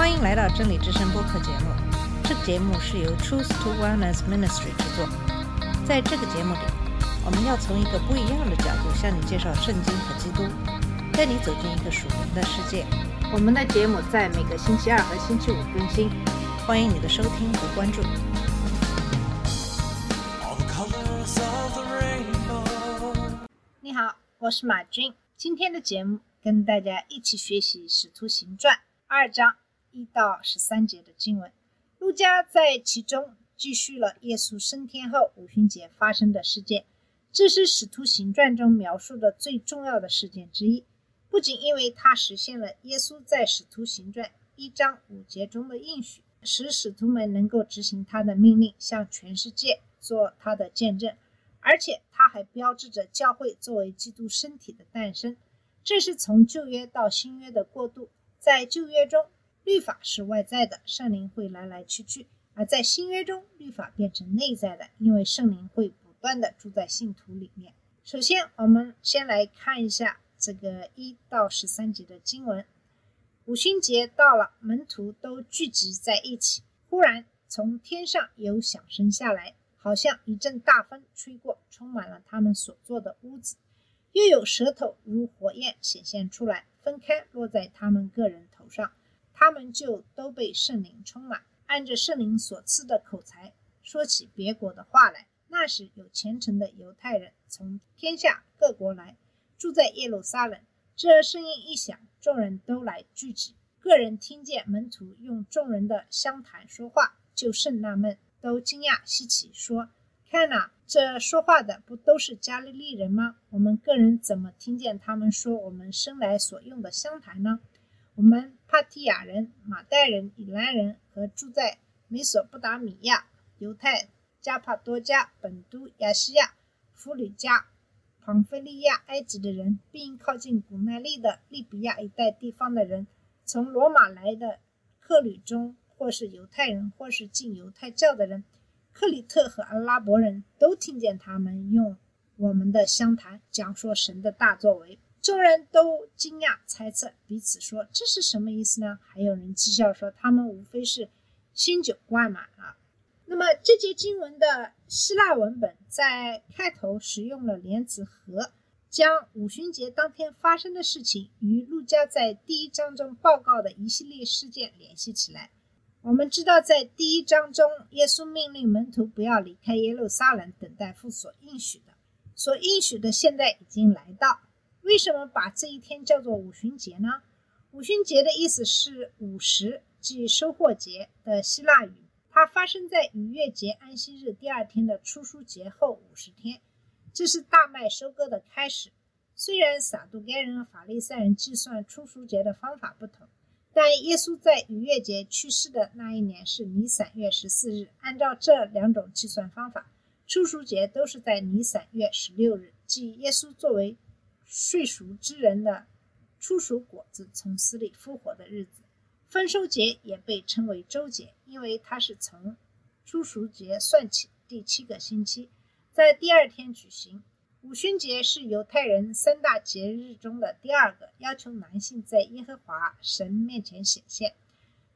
欢迎来到真理之声播客节目。这个节目是由 Truth to Wellness Ministry 制作。在这个节目里，我们要从一个不一样的角度向你介绍圣经和基督，带你走进一个属灵的世界。我们的节目在每个星期二和星期五更新，欢迎你的收听和关注。你好，我是马军。今天的节目跟大家一起学习《使徒行传》二章一到十三节的经文。路加在其中记叙了耶稣升天后五旬节发生的事件，这是《使徒行传》中描述的最重要的事件之一。不仅因为它实现了耶稣在《使徒行传》一章五节中的应许，使使徒们能够执行他的命令，向全世界做他的见证。而且它还标志着教会作为基督身体的诞生。这是从旧约到新约的过渡。在旧约中，律法是外在的，圣灵会来来去去；而在新约中，律法变成内在的，因为圣灵会不断的住在信徒里面。首先，我们先来看一下这个一到十三节的经文。五旬节到了，门徒都聚集在一起。忽然，从天上有响声下来，好像一阵大风吹过，充满了他们所坐的屋子。又有舌头如火焰显现出来，分开落在他们个人头上，他们就都被圣灵充满，按着圣灵所赐的口才，说起别国的话来。那时有虔诚的犹太人从天下各国来，住在耶路撒冷。这声音一响，众人都来聚集。个人听见门徒用众人的相谈说话，就甚纳闷，都惊讶稀奇，说：“看呐、这说话的不都是加利利人吗？我们个人怎么听见他们说我们生来所用的相谈呢？我们帕提亚人、马代人、以兰人和住在美索不达米亚、犹太、加帕多加、本都、亚细亚、弗吕加、庞菲利亚、埃及的人，并靠近古奈利的利比亚一带地方的人，从罗马来的客旅中，或是犹太人，或是进犹太教的人，克里特和阿拉伯人都听见他们用我们的相谈讲说神的大作为，众人都惊讶猜测，彼此说这是什么意思呢？还有人讥笑说他们无非是新酒灌满了。那么这节经文的希腊文本在开头使用了连词和，将五旬节当天发生的事情与路加在第一章中报告的一系列事件联系起来。我们知道，在第一章中，耶稣命令门徒不要离开耶路撒冷，等待父所应许的。所应许的现在已经来到。为什么把这一天叫做五旬节呢？五旬节的意思是五十，即收获节的希腊语。它发生在逾越节安息日第二天的初书节后五十天，这是大麦收割的开始。虽然撒杜该人和法利赛人计算初书节的方法不同，但耶稣在逾越节去世的那一年是尼散月十四日。按照这两种计算方法，初书节都是在尼散月十六日，即耶稣作为睡熟之人的初熟果子从死里复活的日子。丰收节也被称为周节，因为它是从初熟节算起第七个星期，在第二天举行。五旬节是犹太人三大节日中的第二个，要求男性在耶和华神面前显现。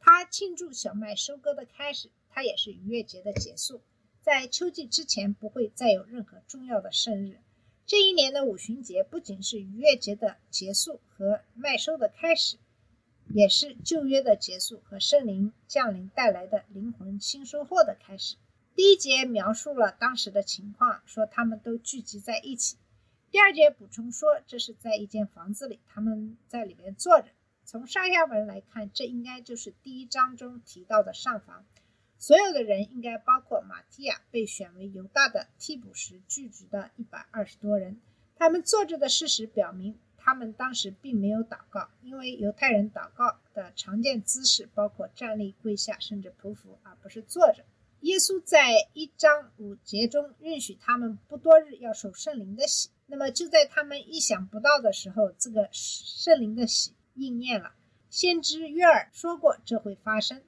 他庆祝小麦收割的开始，它也是逾越节的结束。在秋季之前不会再有任何重要的圣日。这一年的五旬节不仅是逾越节的结束和麦收的开始，也是旧约的结束和圣灵降临带来的灵魂新收获的开始。第一节描述了当时的情况，说他们都聚集在一起。第二节补充说，这是在一间房子里，他们在里面坐着。从上下文来看，这应该就是第一章中提到的上房。所有的人应该包括马提亚被选为犹大的替补时聚集的一百二十多人。他们坐着的事实表明，他们当时并没有祷告，因为犹太人祷告的常见姿势包括站立、跪下，甚至匍匐，而不是坐着。耶稣在一章五节中允许他们不多日要受圣灵的洗，那么就在他们意想不到的时候，这个圣灵的洗应验了。先知约尔说过这会发生，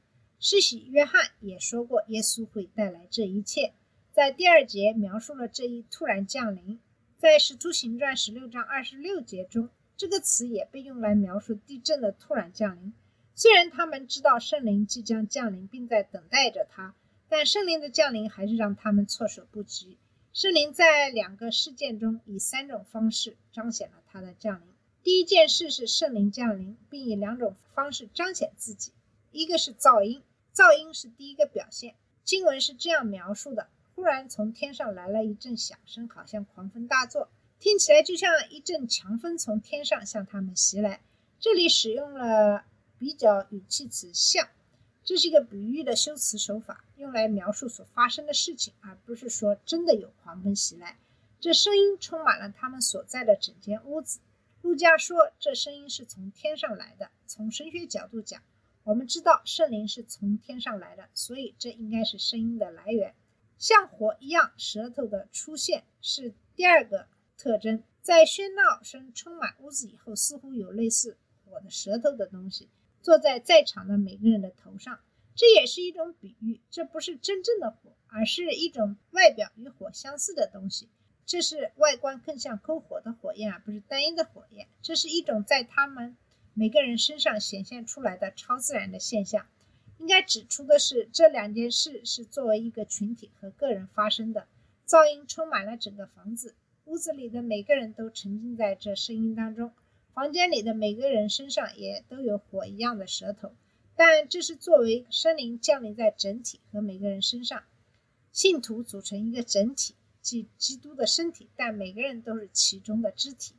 施洗约翰也说过耶稣会带来这一切。在第二节描述了这一突然降临。在《使徒行传》十六章二十六节中，这个词也被用来描述地震的突然降临。虽然他们知道圣灵即将降临，并在等待着他，但圣灵的降临还是让他们措手不及。圣灵在两个事件中以三种方式彰显了他的降临。第一件事是圣灵降临，并以两种方式彰显自己。一个是噪音，噪音是第一个表现。经文是这样描述的：忽然从天上来了一阵响声，好像狂风大作，听起来就像一阵强风从天上向他们袭来。这里使用了比较语气词“像”，这是一个比喻的修辞手法，用来描述所发生的事情，而不是说真的有狂风袭来。这声音充满了他们所在的整间屋子。路加说，这声音是从天上来的。从神学角度讲，我们知道圣灵是从天上来的，所以这应该是声音的来源。像火一样，舌头的出现是第二个特征。在喧闹声充满屋子以后，似乎有类似火的舌头的东西坐在在场的每个人的头上。这也是一种比喻，这不是真正的火，而是一种外表与火相似的东西。这是外观更像篝火的火焰，而不是单一的火焰。这是一种在他们每个人身上显现出来的超自然的现象。应该指出的是，这两件事是作为一个群体和个人发生的。噪音充满了整个房子，屋子里的每个人都沉浸在这声音当中。房间里的每个人身上也都有火一样的舌头，但这是作为生灵降临在整体和每个人身上。信徒组成一个整体。即基督的身体，但每个人都是其中的肢体。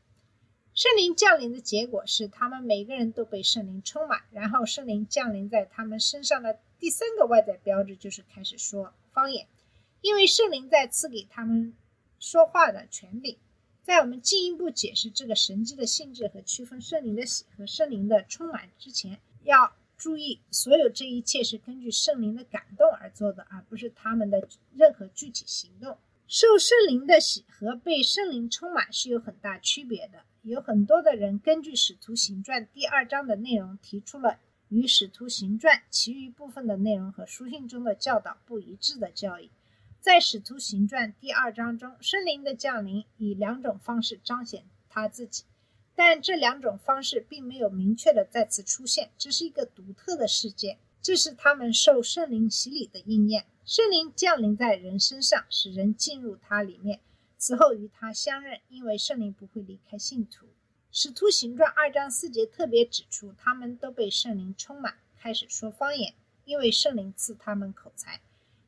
圣灵降临的结果是，他们每个人都被圣灵充满。然后，圣灵降临在他们身上的第三个外在标志就是开始说方言，因为圣灵在赐给他们说话的权柄。在我们进一步解释这个神迹的性质和区分圣灵的喜和圣灵的充满之前，要注意，所有这一切是根据圣灵的感动而做的，而不是他们的任何具体行动。受圣灵的喜和被圣灵充满是有很大区别的。有很多的人根据《使徒行传》第二章的内容，提出了与《使徒行传》其余部分的内容和书信中的教导不一致的教义。在《使徒行传》第二章中，圣灵的降临以两种方式彰显他自己，但这两种方式并没有明确的再次出现，这是一个独特的事件。这是他们受圣灵洗礼的应验。圣灵降临在人身上，使人进入他里面，此后与他相认。因为圣灵不会离开信徒。使徒行传二章四节特别指出，他们都被圣灵充满，开始说方言，因为圣灵赐他们口才。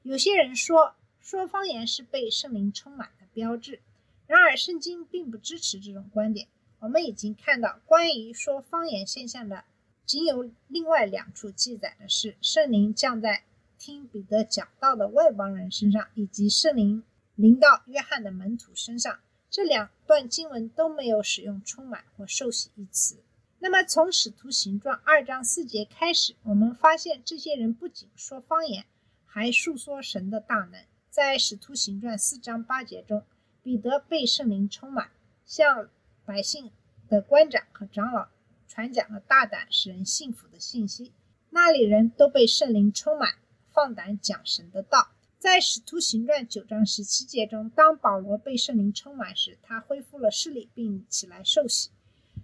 有些人说，说方言是被圣灵充满的标志。然而，圣经并不支持这种观点。我们已经看到，关于说方言现象的。仅有另外两处记载的是，圣灵降在听彼得讲道的外邦人身上，以及圣灵临到约翰的门徒身上。这两段经文都没有使用“充满”或“受洗”一词。那么，从使徒行传二章四节开始，我们发现这些人不仅说方言，还述说神的大能。在使徒行传四章八节中，彼得被圣灵充满，向百姓的官长和长老。传讲了大胆使人信服的信息，那里人都被圣灵充满，放胆讲神的道。在使徒行传九章十七节中，当保罗被圣灵充满时，他恢复了视力，并起来受洗。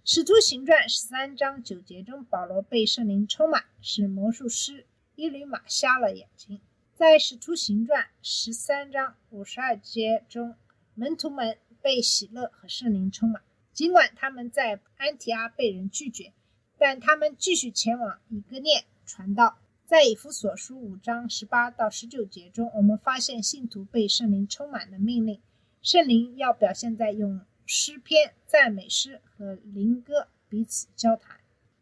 使徒行传十三章九节中，保罗被圣灵充满，使魔术师伊吕马瞎了眼睛。在使徒行传十三章五十二节中，门徒们被喜乐和圣灵充满。尽管他们在安提阿被人拒绝，但他们继续前往以哥念传道。在以弗所书五章十八到十九节中，我们发现信徒被圣灵充满的命令。圣灵要表现在用诗篇、赞美诗和灵歌彼此交谈。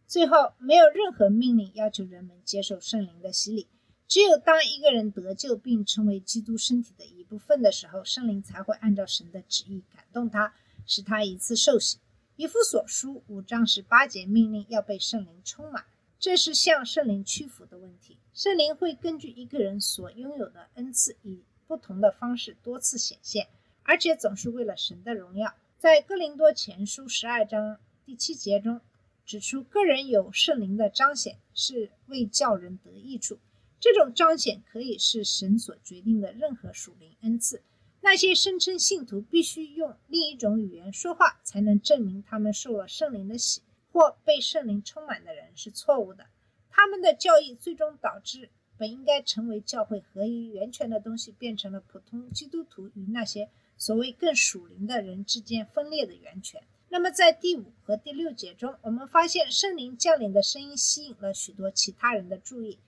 最后，没有任何命令要求人们接受圣灵的洗礼。只有当一个人得救并成为基督身体的一部分的时候，圣灵才会按照神的旨意感动他。使他一次受洗。以弗所书五章十八节命令要被圣灵充满，这是向圣灵屈服的问题。圣灵会根据一个人所拥有的恩赐，以不同的方式多次显现，而且总是为了神的荣耀。在哥林多前书十二章第七节中指出，个人有圣灵的彰显是为叫人得益处。这种彰显可以是神所决定的任何属灵恩赐。那些声称信徒必须用另一种语言说话才能证明他们受了圣灵的洗或被圣灵充满的人是错误的。他们的教义最终导致本应该成为教会合一源泉的东西，变成了普通基督徒与那些所谓更属灵的人之间分裂的源泉。那么，在第五和第六节中，我们发现圣灵降临的声音吸引了许多其他人的注意。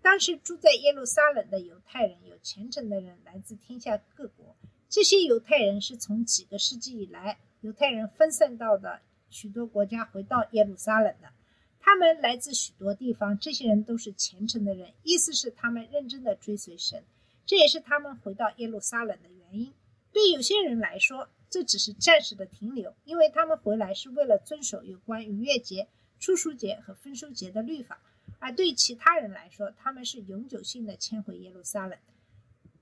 当时住在耶路撒冷的犹太人有虔诚的人，来自天下各国。这些犹太人是从几个世纪以来，犹太人分散到的许多国家回到耶路撒冷的。他们来自许多地方，这些人都是虔诚的人，意思是他们认真的追随神，这也是他们回到耶路撒冷的原因。对有些人来说，这只是暂时的停留，因为他们回来是为了遵守有关逾越节、初熟节和丰收节的律法。而对其他人来说，他们是永久性的迁回耶路撒冷。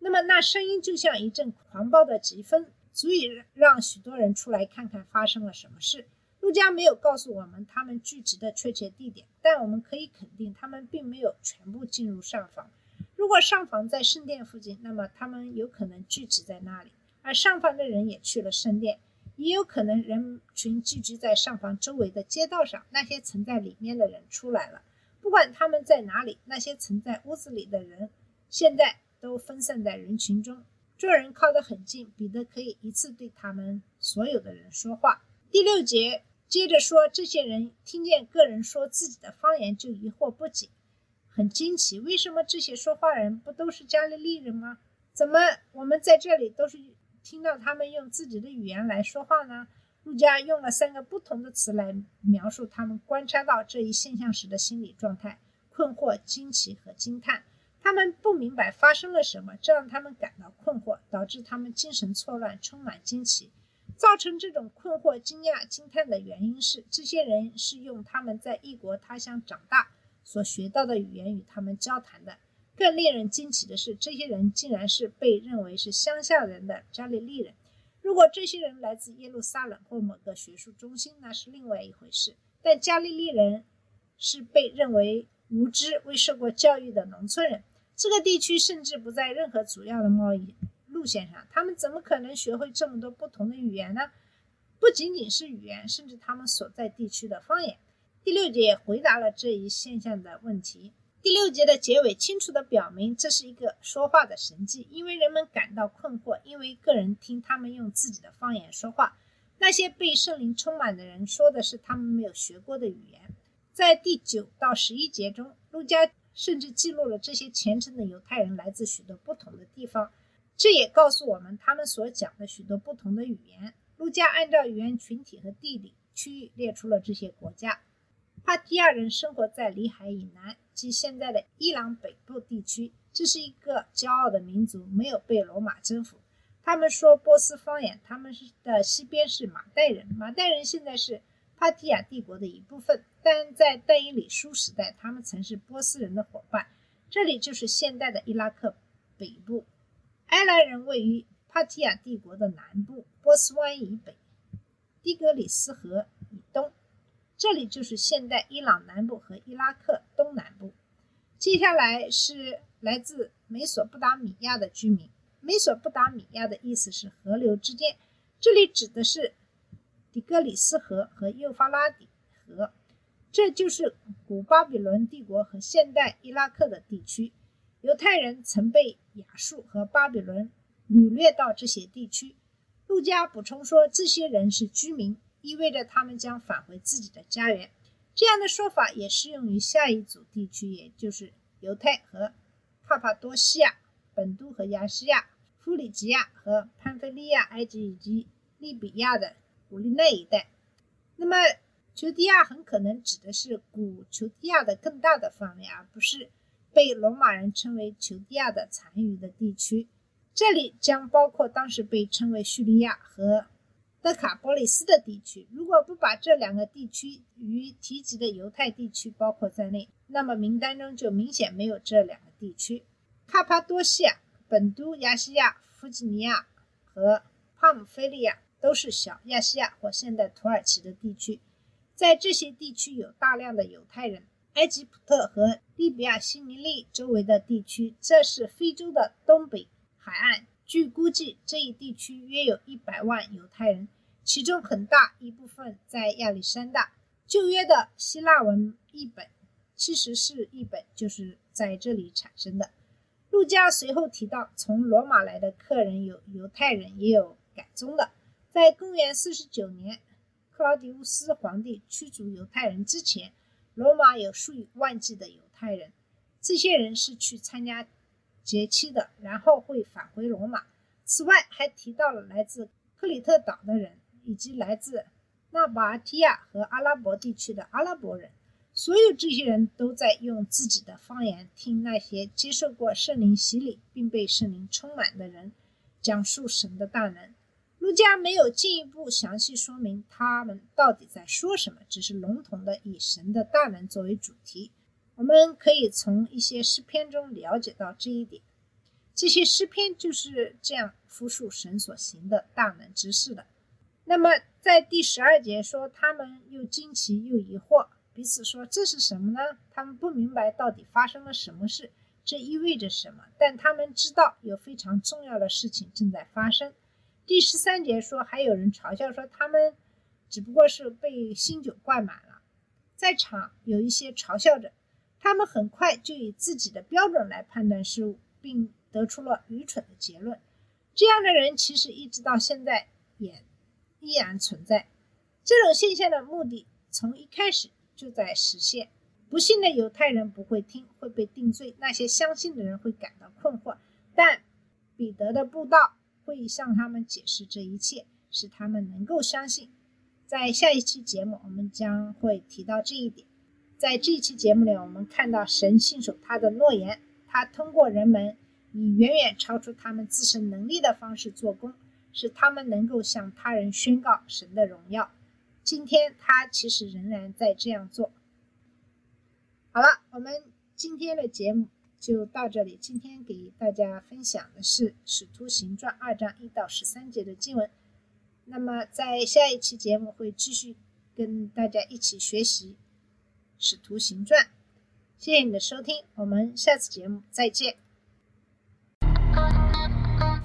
那么，那声音就像一阵狂暴的疾风，足以让许多人出来看看发生了什么事。路加没有告诉我们他们聚集的确切地点，但我们可以肯定，他们并没有全部进入上房。如果上房在圣殿附近，那么他们有可能聚集在那里；而上房的人也去了圣殿，也有可能人群聚集在上房周围的街道上。那些曾在里面的人出来了。不管他们在哪里，那些曾在屋子里的人，现在都分散在人群中。众人靠得很近，彼得可以一次对他们所有的人说话。第六节接着说，这些人听见个人说自己的方言，就疑惑不解，很惊奇，为什么这些说话人不都是加利利人吗？怎么我们在这里都是听到他们用自己的语言来说话呢？路加用了三个不同的词来描述他们观察到这一现象时的心理状态：困惑、惊奇和惊叹。他们不明白发生了什么，这让他们感到困惑，导致他们精神错乱，充满惊奇。造成这种困惑、惊讶、惊叹的原因是，这些人是用他们在异国他乡长大所学到的语言与他们交谈的。更令人惊奇的是，这些人竟然是被认为是乡下人的加利利人。如果这些人来自耶路撒冷或某个学术中心，那是另外一回事。但加利利人是被认为无知、未受过教育的农村人。这个地区甚至不在任何主要的贸易路线上，他们怎么可能学会这么多不同的语言呢？不仅仅是语言，甚至他们所在地区的方言。第六节也回答了这一现象的问题。第六节的结尾清楚地表明，这是一个说话的神迹，因为人们感到困惑，因为个人听他们用自己的方言说话。那些被圣灵充满的人说的是他们没有学过的语言。在第九到十一节中，路加甚至记录了这些虔诚的犹太人来自许多不同的地方，这也告诉我们他们所讲的许多不同的语言。路加按照语言群体和地理区域列出了这些国家。帕提亚人生活在里海以南，即现在的伊朗北部地区。这是一个骄傲的民族，没有被罗马征服。他们说波斯方言。他们是的西边是马代人，马代人现在是帕提亚帝国的一部分，但在但伊里书时代，他们曾是波斯人的伙伴。这里就是现代的伊拉克北部。埃兰人位于帕提亚帝国的南部，波斯湾以北，底格里斯河以东。这里就是现代伊朗南部和伊拉克东南部。接下来是来自美索不达米亚的居民。美索不达米亚的意思是河流之间，这里指的是底格里斯河和幼发拉底河。这就是古巴比伦帝国和现代伊拉克的地区。犹太人曾被亚述和巴比伦掳掠到这些地区。路加补充说，这些人是居民。意味着他们将返回自己的家园。这样的说法也适用于下一组地区，也就是犹太和帕帕多西亚、本都和亚细亚、弗里吉亚和潘菲利亚、埃及以及利比亚的古利奈一带。那么，丘蒂亚很可能指的是古丘蒂亚的更大的范围，而不是被罗马人称为丘蒂亚的残余的地区。这里将包括当时被称为叙利亚和。德卡波利斯的地区，如果不把这两个地区与提及的犹太地区包括在内，那么名单中就明显没有这两个地区。卡帕多西亚、本都亚细亚、弗吉尼亚和帕姆菲利亚都是小亚细亚或现代土耳其的地区，在这些地区有大量的犹太人。埃及普特和利比亚西尼利周围的地区，这是非洲的东北海岸。据估计，这一地区约有一百万犹太人，其中很大一部分在亚历山大。旧约的希腊文译本其实是译本就是在这里产生的。路加随后提到，从罗马来的客人有犹太人，也有改宗的。在公元四十九年，克劳迪乌斯皇帝驱逐犹太人之前，罗马有数以万计的犹太人。这些人是去参加节期的，然后会返回罗马。此外，还提到了来自克里特岛的人，以及来自纳巴提亚和阿拉伯地区的阿拉伯人。所有这些人都在用自己的方言听那些接受过圣灵洗礼并被圣灵充满的人讲述神的大能。路加没有进一步详细说明他们到底在说什么，只是笼统的以神的大能作为主题。我们可以从一些诗篇中了解到这一点。这些诗篇就是这样复述神所行的大能之事的。那么，在第十二节说，他们又惊奇又疑惑。彼此说：“这是什么呢？”他们不明白到底发生了什么事，这意味着什么。但他们知道有非常重要的事情正在发生。第十三节说，还有人嘲笑说他们只不过是被新酒灌满了。在场有一些嘲笑者，他们很快就以自己的标准来判断事物，并得出了愚蠢的结论。这样的人其实一直到现在也依然存在。这种现象的目的从一开始。就在实现。不幸的犹太人不会听，会被定罪；那些相信的人会感到困惑。但彼得的布道会向他们解释这一切，使他们能够相信。在下一期节目，我们将会提到这一点。在这一期节目里，我们看到神信守他的诺言，他通过人们以远远超出他们自身能力的方式做工，使他们能够向他人宣告神的荣耀。今天他其实仍然在这样做。好了，我们今天的节目就到这里。今天给大家分享的是《使徒行传》二章一到十三节的经文。那么在下一期节目会继续跟大家一起学习《使徒行传》。谢谢你的收听，我们下次节目再见。